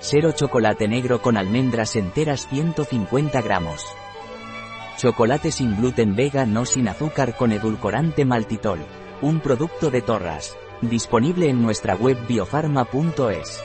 Sero chocolate negro con almendras enteras 150 gramos. Chocolate sin gluten vega no sin azúcar con edulcorante maltitol. Un producto de Torras. Disponible en nuestra web biofarma.es.